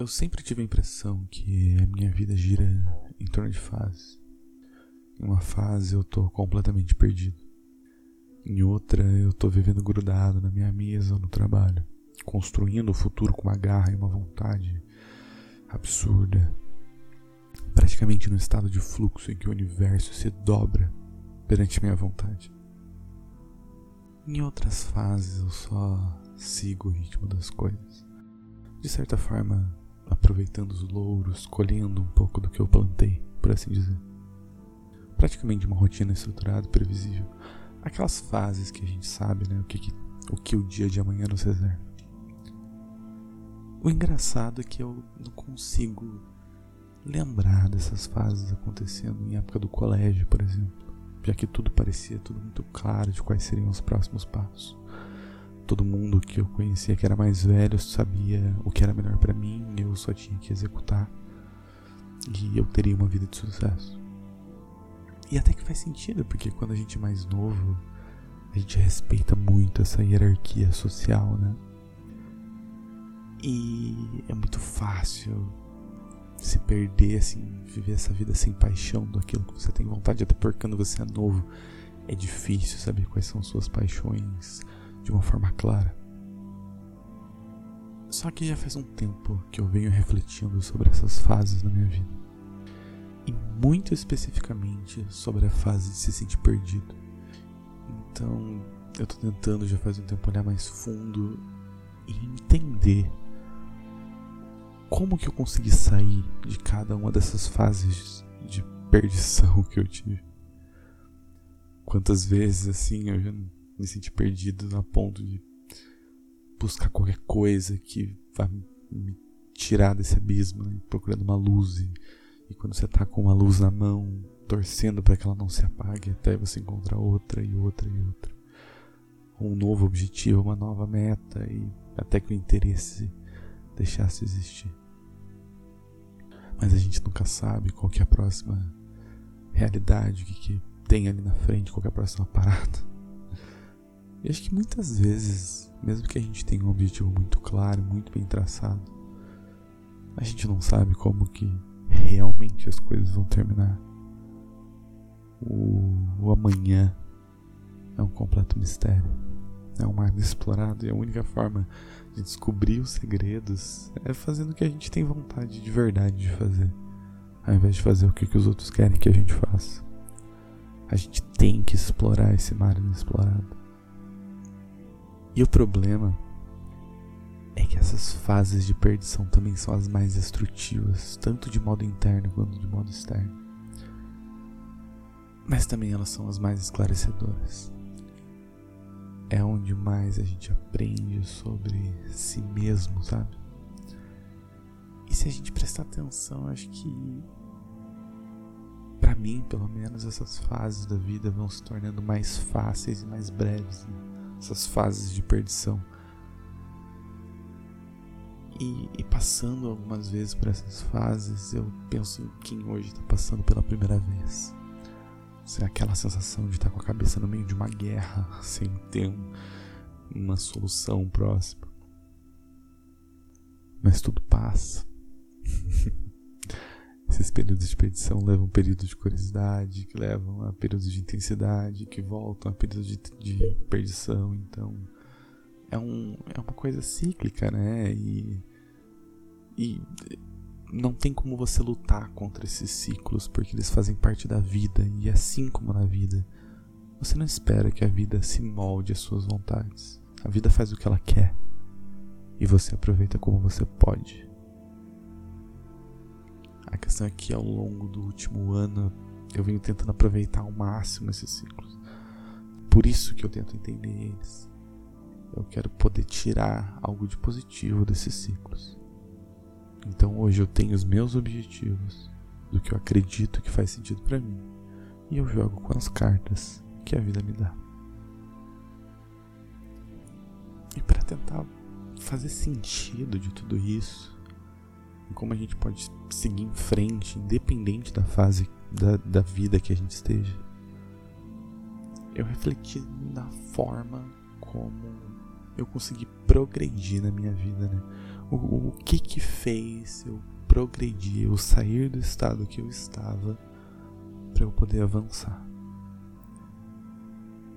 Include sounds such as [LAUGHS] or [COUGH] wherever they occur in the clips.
Eu sempre tive a impressão que a minha vida gira em torno de fases. Em uma fase eu tô completamente perdido. Em outra eu tô vivendo grudado na minha mesa ou no trabalho, construindo o futuro com uma garra e uma vontade absurda. Praticamente no estado de fluxo em que o universo se dobra perante minha vontade. Em outras fases eu só sigo o ritmo das coisas. De certa forma, aproveitando os louros, colhendo um pouco do que eu plantei, por assim dizer. Praticamente uma rotina estruturada e previsível. Aquelas fases que a gente sabe, né, o que, o que o dia de amanhã nos reserva. O engraçado é que eu não consigo lembrar dessas fases acontecendo em época do colégio, por exemplo, já que tudo parecia tudo muito claro de quais seriam os próximos passos. Todo mundo que eu conhecia que era mais velho sabia o que era melhor para mim, eu só tinha que executar e eu teria uma vida de sucesso. E até que faz sentido, porque quando a gente é mais novo, a gente respeita muito essa hierarquia social, né? E é muito fácil se perder, assim, viver essa vida sem paixão daquilo que você tem vontade, até porque quando você é novo é difícil saber quais são suas paixões, de uma forma clara. Só que já faz um tempo que eu venho refletindo sobre essas fases na minha vida. E muito especificamente sobre a fase de se sentir perdido. Então, eu tô tentando já faz um tempo olhar mais fundo e entender como que eu consegui sair de cada uma dessas fases de perdição que eu tive. Quantas vezes assim eu já me senti perdido a ponto de buscar qualquer coisa que vá me tirar desse abismo, né? procurando uma luz. E, e, quando você tá com uma luz na mão, torcendo para que ela não se apague, até você encontrar outra e outra e outra. Um novo objetivo, uma nova meta, e até que o interesse deixasse de existir. Mas a gente nunca sabe qual é a próxima realidade, o que, que tem ali na frente, qual é a próxima parada. E acho que muitas vezes, mesmo que a gente tenha um objetivo muito claro, muito bem traçado, a gente não sabe como que realmente as coisas vão terminar. O, o amanhã é um completo mistério. É um mar inexplorado e a única forma de descobrir os segredos é fazendo o que a gente tem vontade de verdade de fazer, ao invés de fazer o que, que os outros querem que a gente faça. A gente tem que explorar esse mar inexplorado. E o problema é que essas fases de perdição também são as mais destrutivas, tanto de modo interno quanto de modo externo. Mas também elas são as mais esclarecedoras. É onde mais a gente aprende sobre si mesmo, sabe? E se a gente prestar atenção, acho que para mim, pelo menos, essas fases da vida vão se tornando mais fáceis e mais breves. Né? Essas fases de perdição. E, e, passando algumas vezes por essas fases, eu penso em quem hoje está passando pela primeira vez. É aquela sensação de estar tá com a cabeça no meio de uma guerra, [LAUGHS] sem ter um, uma solução próxima. Mas tudo passa. [LAUGHS] Períodos de perdição levam períodos de curiosidade, que levam a períodos de intensidade, que voltam a períodos de, de perdição. Então, é, um, é uma coisa cíclica, né? E, e não tem como você lutar contra esses ciclos, porque eles fazem parte da vida. E assim como na vida, você não espera que a vida se molde às suas vontades. A vida faz o que ela quer. E você aproveita como você pode. Questão é que ao longo do último ano eu venho tentando aproveitar ao máximo esses ciclos. Por isso que eu tento entender eles. Eu quero poder tirar algo de positivo desses ciclos. Então hoje eu tenho os meus objetivos, do que eu acredito que faz sentido para mim, e eu jogo com as cartas que a vida me dá. E para tentar fazer sentido de tudo isso, como a gente pode seguir em frente, independente da fase da, da vida que a gente esteja. Eu refleti na forma como eu consegui progredir na minha vida, né? O, o que que fez eu progredir, eu sair do estado que eu estava para eu poder avançar?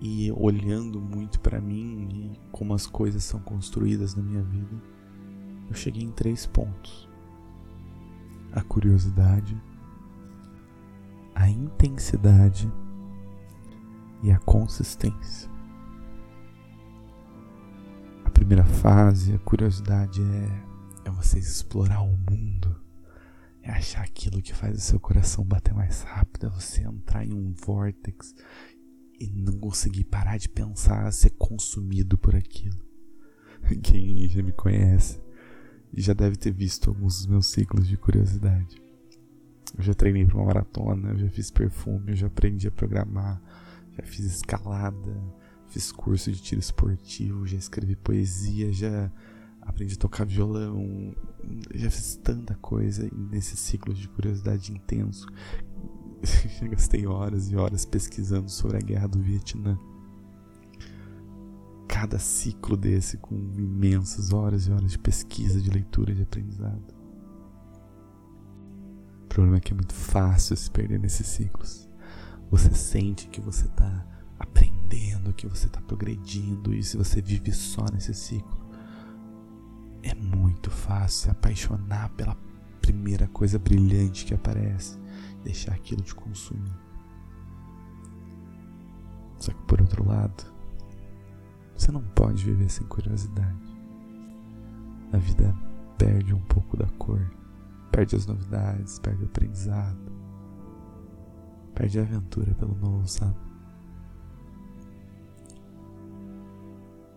E olhando muito para mim e como as coisas são construídas na minha vida, eu cheguei em três pontos: a curiosidade, a intensidade e a consistência. A primeira fase, a curiosidade é, é você explorar o mundo, é achar aquilo que faz o seu coração bater mais rápido, é você entrar em um vórtex e não conseguir parar de pensar, ser consumido por aquilo. [LAUGHS] Quem já me conhece já deve ter visto alguns dos meus ciclos de curiosidade. Eu já treinei para uma maratona, eu já fiz perfume, eu já aprendi a programar, já fiz escalada, fiz curso de tiro esportivo, já escrevi poesia, já aprendi a tocar violão, já fiz tanta coisa nesse ciclo de curiosidade intenso. [LAUGHS] já gastei horas e horas pesquisando sobre a guerra do Vietnã. Cada ciclo desse com imensas horas e horas de pesquisa, de leitura, de aprendizado. O problema é que é muito fácil se perder nesses ciclos você sente que você está aprendendo, que você está progredindo, e se você vive só nesse ciclo, é muito fácil se apaixonar pela primeira coisa brilhante que aparece, deixar aquilo te consumir. Só que por outro lado, você não pode viver sem curiosidade. A vida perde um pouco da cor, perde as novidades, perde o aprendizado perde a aventura pelo novo, sabe?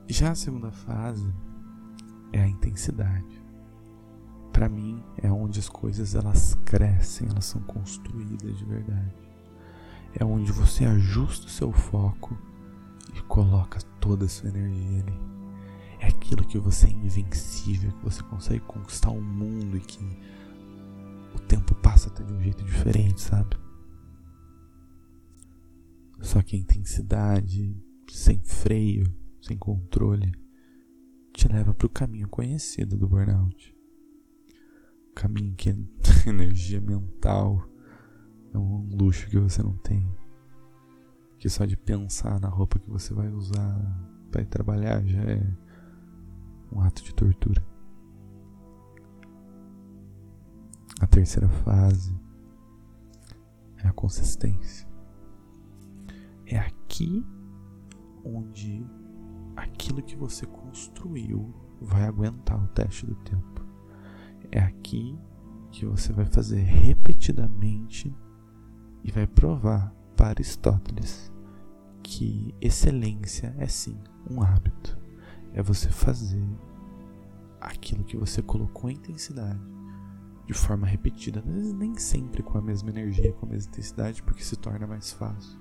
Já a segunda fase é a intensidade. Para mim é onde as coisas elas crescem, elas são construídas de verdade. É onde você ajusta o seu foco coloca toda a sua energia ali. É aquilo que você é invencível, que você consegue conquistar o mundo e que o tempo passa até de um jeito diferente, sabe? Só que a intensidade, sem freio, sem controle, te leva para o caminho conhecido do burnout. Caminho que é [LAUGHS] energia mental é um luxo que você não tem. Que só de pensar na roupa que você vai usar para ir trabalhar já é um ato de tortura. A terceira fase é a consistência. É aqui onde aquilo que você construiu vai aguentar o teste do tempo. É aqui que você vai fazer repetidamente e vai provar para Aristóteles que excelência é sim um hábito. É você fazer aquilo que você colocou em intensidade de forma repetida, nem sempre com a mesma energia, com a mesma intensidade, porque se torna mais fácil.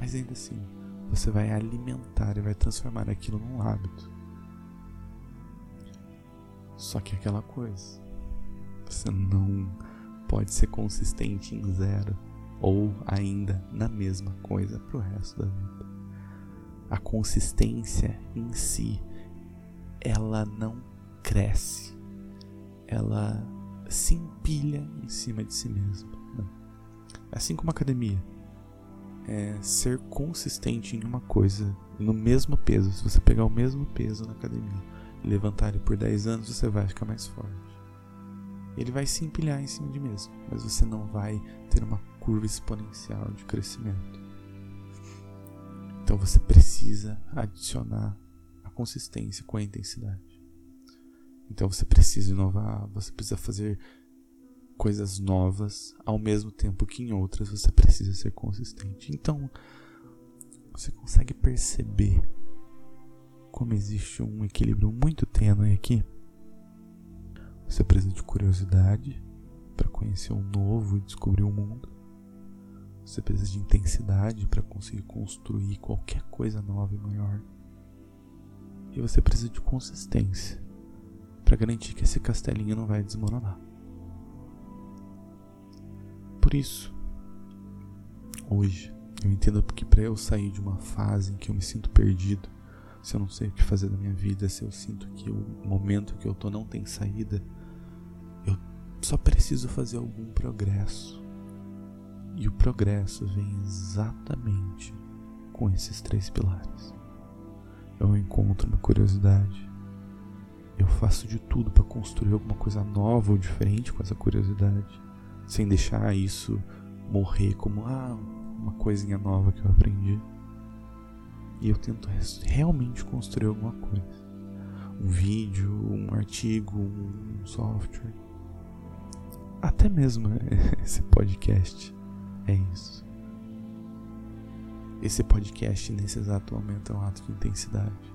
Mas ainda assim, você vai alimentar e vai transformar aquilo num hábito. Só que é aquela coisa. Você não pode ser consistente em zero ou ainda na mesma coisa pro resto da vida. A consistência em si, ela não cresce. Ela se empilha em cima de si mesma. Né? Assim como a academia é ser consistente em uma coisa, no mesmo peso. Se você pegar o mesmo peso na academia e levantar ele por 10 anos, você vai ficar mais forte. Ele vai se empilhar em cima de mesmo, mas você não vai ter uma curva exponencial de crescimento. Então você precisa adicionar a consistência com a intensidade. Então você precisa inovar, você precisa fazer coisas novas, ao mesmo tempo que em outras você precisa ser consistente. Então, você consegue perceber como existe um equilíbrio muito tênue aqui. Você precisa de curiosidade para conhecer o novo e descobrir o mundo. Você precisa de intensidade para conseguir construir qualquer coisa nova e maior. E você precisa de consistência para garantir que esse castelinho não vai desmoronar. Por isso, hoje, eu entendo que para eu sair de uma fase em que eu me sinto perdido, se eu não sei o que fazer da minha vida, se eu sinto que o momento que eu tô não tem saída, só preciso fazer algum progresso. E o progresso vem exatamente com esses três pilares. Eu encontro minha curiosidade. Eu faço de tudo para construir alguma coisa nova ou diferente com essa curiosidade, sem deixar isso morrer como ah, uma coisinha nova que eu aprendi. E eu tento realmente construir alguma coisa. Um vídeo, um artigo, um software. Até mesmo [LAUGHS] esse podcast é isso. Esse podcast nesse exato momento é um ato de intensidade.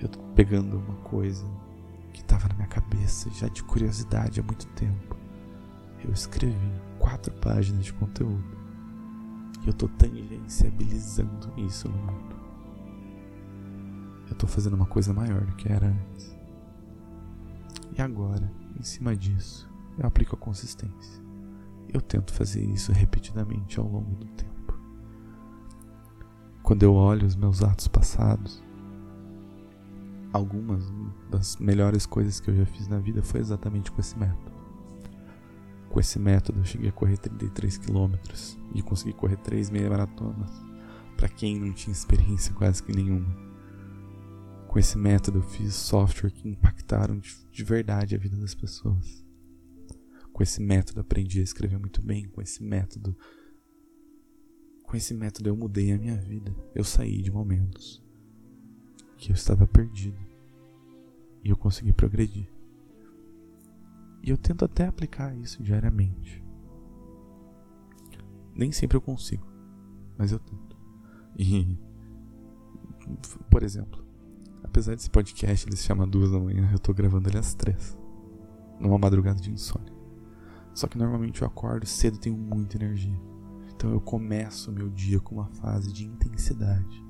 Eu tô pegando uma coisa que estava na minha cabeça já de curiosidade há muito tempo. Eu escrevi quatro páginas de conteúdo. E eu tô tangenciabilizando isso no mundo. Eu tô fazendo uma coisa maior do que era antes. E agora, em cima disso, eu aplico a consistência. Eu tento fazer isso repetidamente ao longo do tempo. Quando eu olho os meus atos passados, algumas das melhores coisas que eu já fiz na vida foi exatamente com esse método. Com esse método eu cheguei a correr 33 quilômetros e consegui correr 3 meia maratonas para quem não tinha experiência quase que nenhuma. Com esse método eu fiz software que impactaram de, de verdade a vida das pessoas. Com esse método aprendi a escrever muito bem, com esse método com esse método eu mudei a minha vida. Eu saí de momentos que eu estava perdido e eu consegui progredir. E eu tento até aplicar isso diariamente. Nem sempre eu consigo, mas eu tento. E, por exemplo, apesar desse podcast ele se chama duas da manhã, eu tô gravando ele às três, numa madrugada de insônia. Só que normalmente eu acordo cedo e tenho muita energia. Então eu começo o meu dia com uma fase de intensidade.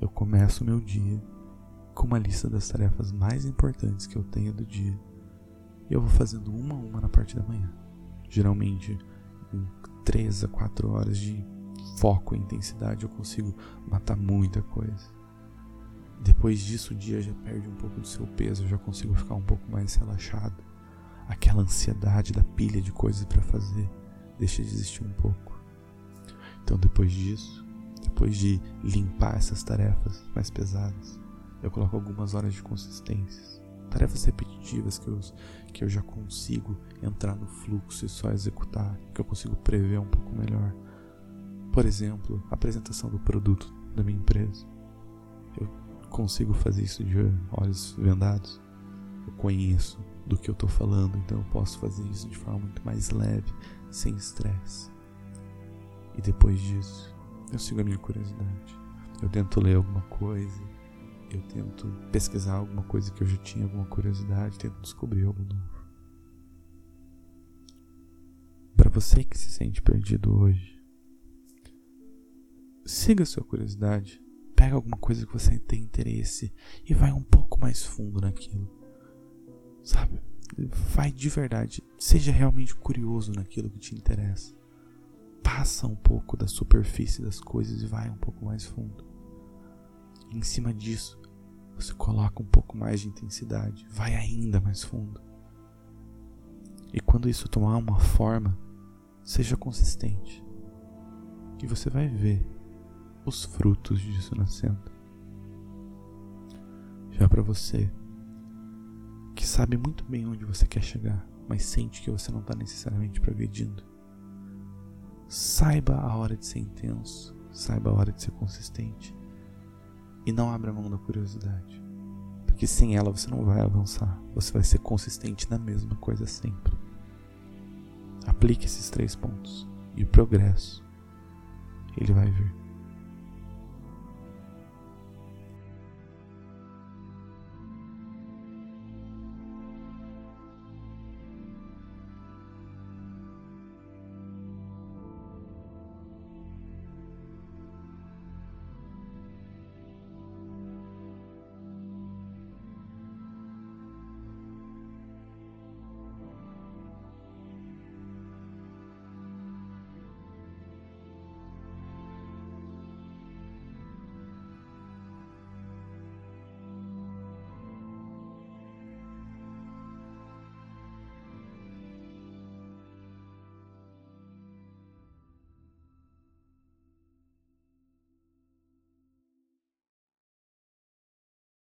Eu começo o meu dia com uma lista das tarefas mais importantes que eu tenho do dia. E eu vou fazendo uma a uma na parte da manhã. Geralmente, em 3 a 4 horas de foco e intensidade, eu consigo matar muita coisa. Depois disso, o dia já perde um pouco do seu peso, eu já consigo ficar um pouco mais relaxado. Aquela ansiedade da pilha de coisas para fazer deixa de existir um pouco. Então, depois disso, depois de limpar essas tarefas mais pesadas, eu coloco algumas horas de consistência. Tarefas repetitivas que eu, que eu já consigo entrar no fluxo e só executar, que eu consigo prever um pouco melhor. Por exemplo, a apresentação do produto da minha empresa. Eu consigo fazer isso de olhos vendados. Eu conheço do que eu estou falando, então eu posso fazer isso de forma muito mais leve, sem estresse. E depois disso, eu sigo a minha curiosidade. Eu tento ler alguma coisa, eu tento pesquisar alguma coisa que eu já tinha alguma curiosidade, tento descobrir algo novo. Para você que se sente perdido hoje, siga a sua curiosidade, pega alguma coisa que você tem interesse e vai um pouco mais fundo naquilo. Sabe? Vai de verdade, seja realmente curioso naquilo que te interessa passa um pouco da superfície das coisas e vai um pouco mais fundo. E em cima disso, você coloca um pouco mais de intensidade, vai ainda mais fundo. E quando isso tomar uma forma, seja consistente. E você vai ver os frutos disso nascendo. Já para você, que sabe muito bem onde você quer chegar, mas sente que você não está necessariamente progredindo Saiba a hora de ser intenso, saiba a hora de ser consistente. E não abra mão da curiosidade. Porque sem ela você não vai avançar. Você vai ser consistente na mesma coisa sempre. Aplique esses três pontos. E o progresso, ele vai vir.